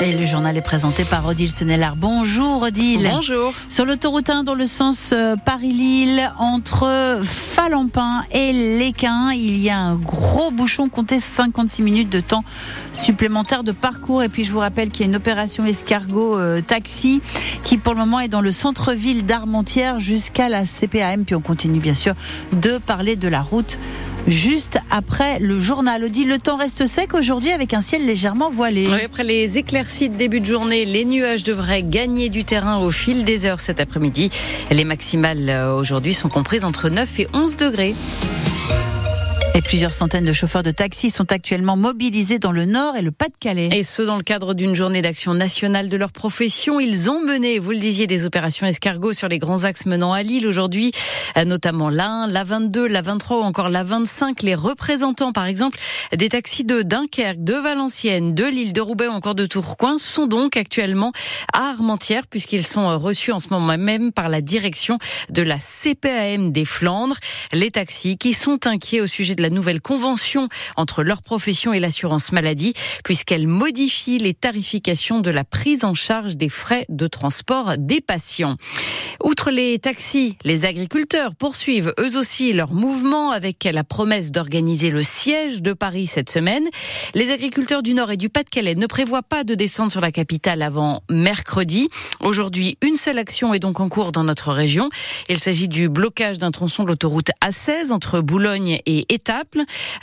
Et le journal est présenté par Odile Senelard. Bonjour Odile. Bonjour. Sur l'autoroute 1 dans le sens euh, Paris-Lille, entre Falampin et Léquin, il y a un gros bouchon. Comptez 56 minutes de temps supplémentaire de parcours. Et puis je vous rappelle qu'il y a une opération escargot euh, taxi qui pour le moment est dans le centre-ville d'Armentières jusqu'à la CPAM. Puis on continue bien sûr de parler de la route juste après le journal. Odile, le temps reste sec aujourd'hui avec un ciel légèrement voilé. Après les éclaircies de début de journée, les nuages devraient gagner du terrain au fil des heures cet après-midi. Les maximales euh, aujourd'hui sont comprises entre 9 et 11 degrés. Et plusieurs centaines de chauffeurs de taxi sont actuellement mobilisés dans le Nord et le Pas-de-Calais. Et ce, dans le cadre d'une journée d'action nationale de leur profession. Ils ont mené, vous le disiez, des opérations escargots sur les grands axes menant à Lille aujourd'hui, euh, notamment la 1, la 22, la 23 ou encore la 25. Les représentants, par exemple, des taxis de Dunkerque, de Valenciennes, de Lille, de Roubaix ou encore de Tourcoing sont donc actuellement à Armentières puisqu'ils sont euh, reçus en ce moment même par la direction de la CPAM des Flandres. Les taxis qui sont inquiets au sujet de la nouvelle convention entre leur profession et l'assurance maladie, puisqu'elle modifie les tarifications de la prise en charge des frais de transport des patients. Outre les taxis, les agriculteurs poursuivent eux aussi leur mouvement avec la promesse d'organiser le siège de Paris cette semaine. Les agriculteurs du Nord et du Pas-de-Calais ne prévoient pas de descendre sur la capitale avant mercredi. Aujourd'hui, une seule action est donc en cours dans notre région. Il s'agit du blocage d'un tronçon de l'autoroute A16 entre Boulogne et Étaples,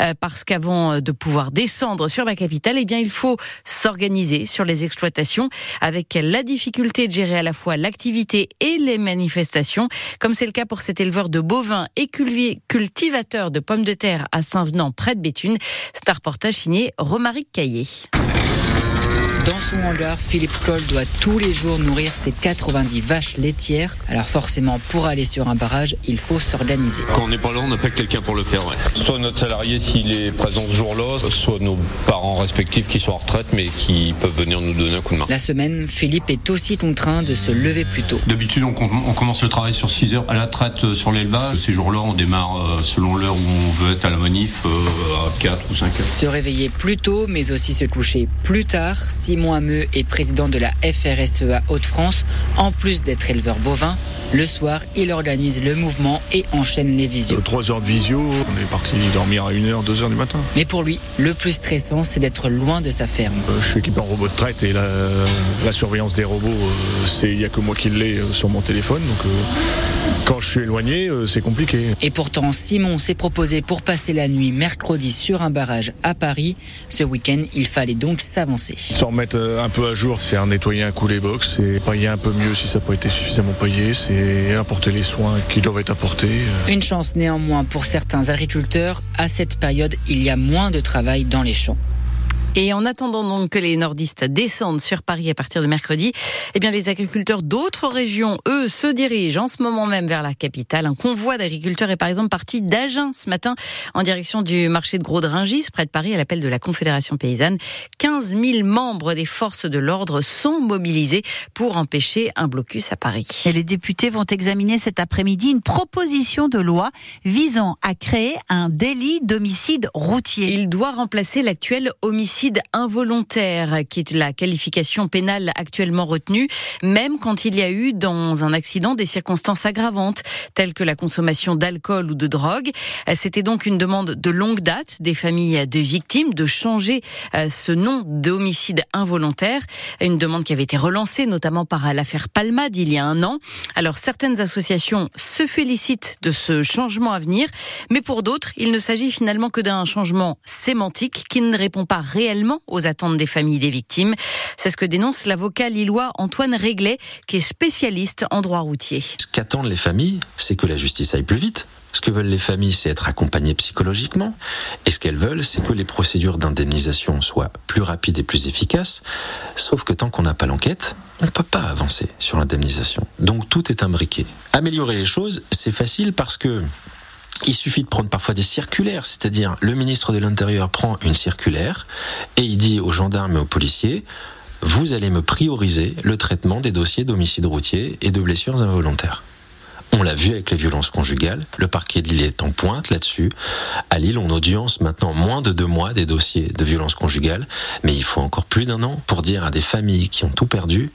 euh, parce qu'avant de pouvoir descendre sur la capitale, eh bien, il faut s'organiser sur les exploitations avec la difficulté de gérer à la fois l'activité et les manifestations, comme c'est le cas pour cet éleveur de bovins et cultivateur de pommes de terre à Saint-Venant, près de Béthune. C'est signé Romaric Caillé. Dans son hangar, Philippe Coll doit tous les jours nourrir ses 90 vaches laitières. Alors forcément, pour aller sur un barrage, il faut s'organiser. Quand on n'est pas là, on n'a pas quelqu'un pour le faire. Ouais. Soit notre salarié s'il est présent ce jour-là, soit nos parents respectifs qui sont en retraite mais qui peuvent venir nous donner un coup de main. La semaine, Philippe est aussi contraint de se lever plus tôt. D'habitude, on, on, commence le travail sur 6 heures à la traite euh, sur l'élevage. Ces jours-là, on démarre euh, selon l'heure où on veut être à la manif, euh, à 4 ou 5 heures. Se réveiller plus tôt, mais aussi se coucher plus tard. Simon Ameux est président de la FRSEA Hauts-de-France. En plus d'être éleveur bovin, le soir, il organise le mouvement et enchaîne les visios. 3 heures de visio, on est parti dormir à 1h, 2h du matin. Mais pour lui, le plus stressant, c'est d'être loin de sa ferme. Euh, je suis équipé en robot de traite et la, la surveillance des robots, euh, c'est il n'y a que moi qui l'ai euh, sur mon téléphone. Donc quand je suis éloigné, c'est compliqué. Et pourtant, Simon s'est proposé pour passer la nuit mercredi sur un barrage à Paris. Ce week-end, il fallait donc s'avancer. S'en remettre un peu à jour, c'est un nettoyer un coup les box, c'est payer un peu mieux si ça n'a pas été suffisamment payé, c'est apporter les soins qui doivent être apportés. Une chance néanmoins pour certains agriculteurs, à cette période, il y a moins de travail dans les champs. Et en attendant donc que les nordistes descendent sur Paris à partir de mercredi, eh bien les agriculteurs d'autres régions, eux, se dirigent en ce moment même vers la capitale. Un convoi d'agriculteurs est par exemple parti d'Agen ce matin en direction du marché de Gros de Ringis, près de Paris, à l'appel de la Confédération paysanne. 15 000 membres des forces de l'ordre sont mobilisés pour empêcher un blocus à Paris. Et les députés vont examiner cet après-midi une proposition de loi visant à créer un délit d'homicide routier. Il doit remplacer l'actuel homicide involontaire, qui est la qualification pénale actuellement retenue, même quand il y a eu dans un accident des circonstances aggravantes, telles que la consommation d'alcool ou de drogue. C'était donc une demande de longue date des familles de victimes de changer euh, ce nom d'homicide involontaire, une demande qui avait été relancée notamment par l'affaire Palmade il y a un an. Alors certaines associations se félicitent de ce changement à venir, mais pour d'autres, il ne s'agit finalement que d'un changement sémantique qui ne répond pas réellement aux attentes des familles des victimes. C'est ce que dénonce l'avocat lillois Antoine Réglet, qui est spécialiste en droit routier. Ce qu'attendent les familles, c'est que la justice aille plus vite Ce que veulent les familles, c'est être accompagnées psychologiquement. Et ce qu'elles veulent, c'est que les procédures d'indemnisation soient plus rapides et plus efficaces. Sauf que tant qu'on n'a pas l'enquête, on ne peut pas avancer sur l'indemnisation. Donc tout est imbriqué. Améliorer les choses, c'est facile parce que il suffit de prendre parfois des circulaires, c'est-à-dire le ministre de l'Intérieur prend une circulaire et il dit aux gendarmes et aux policiers vous allez me prioriser le traitement des dossiers d'homicide routier et de blessures involontaires. On l'a vu avec les violences conjugales, le parquet de Lille est en pointe là-dessus. À Lille, on audience maintenant moins de deux mois des dossiers de violences conjugales, mais il faut encore plus d'un an pour dire à des familles qui ont tout perdu,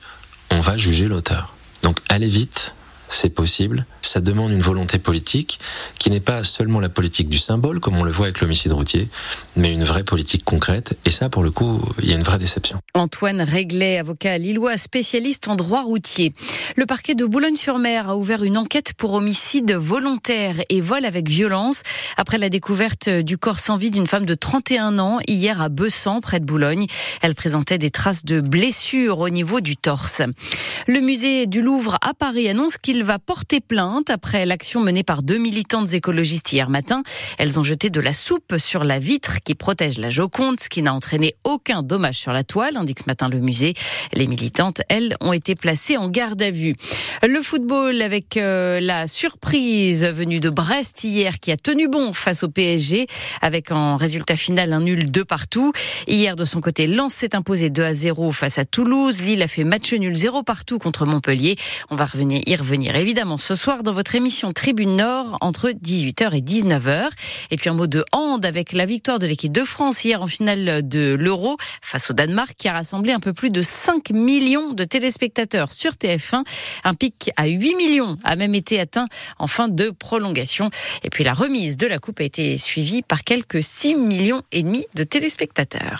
on va juger l'auteur. Donc allez vite, c'est possible. Ça demande une volonté politique qui n'est pas seulement la politique du symbole, comme on le voit avec l'homicide routier, mais une vraie politique concrète. Et ça, pour le coup, il y a une vraie déception. Antoine Réglet, avocat lillois, spécialiste en droit routier. Le parquet de Boulogne-sur-Mer a ouvert une enquête pour homicide volontaire et vol avec violence après la découverte du corps sans vie d'une femme de 31 ans hier à Bessan, près de Boulogne. Elle présentait des traces de blessures au niveau du torse. Le musée du Louvre à Paris annonce qu'il va porter plainte après l'action menée par deux militantes écologistes hier matin. Elles ont jeté de la soupe sur la vitre qui protège la Joconde, ce qui n'a entraîné aucun dommage sur la toile, indique ce matin le musée. Les militantes, elles, ont été placées en garde à vue. Le football avec euh, la surprise venue de Brest hier qui a tenu bon face au PSG avec en résultat final un nul de partout. Hier, de son côté, Lens s'est imposé 2 à 0 face à Toulouse. Lille a fait match nul 0 partout contre Montpellier. On va revenir, y évidemment ce soir dans votre émission Tribune Nord entre 18h et 19h. Et puis un mot de hand avec la victoire de l'équipe de France hier en finale de l'Euro face au Danemark qui a rassemblé un peu plus de 5 millions de téléspectateurs sur TF1. Un pic à 8 millions a même été atteint en fin de prolongation. Et puis la remise de la coupe a été suivie par quelques 6 millions et demi de téléspectateurs.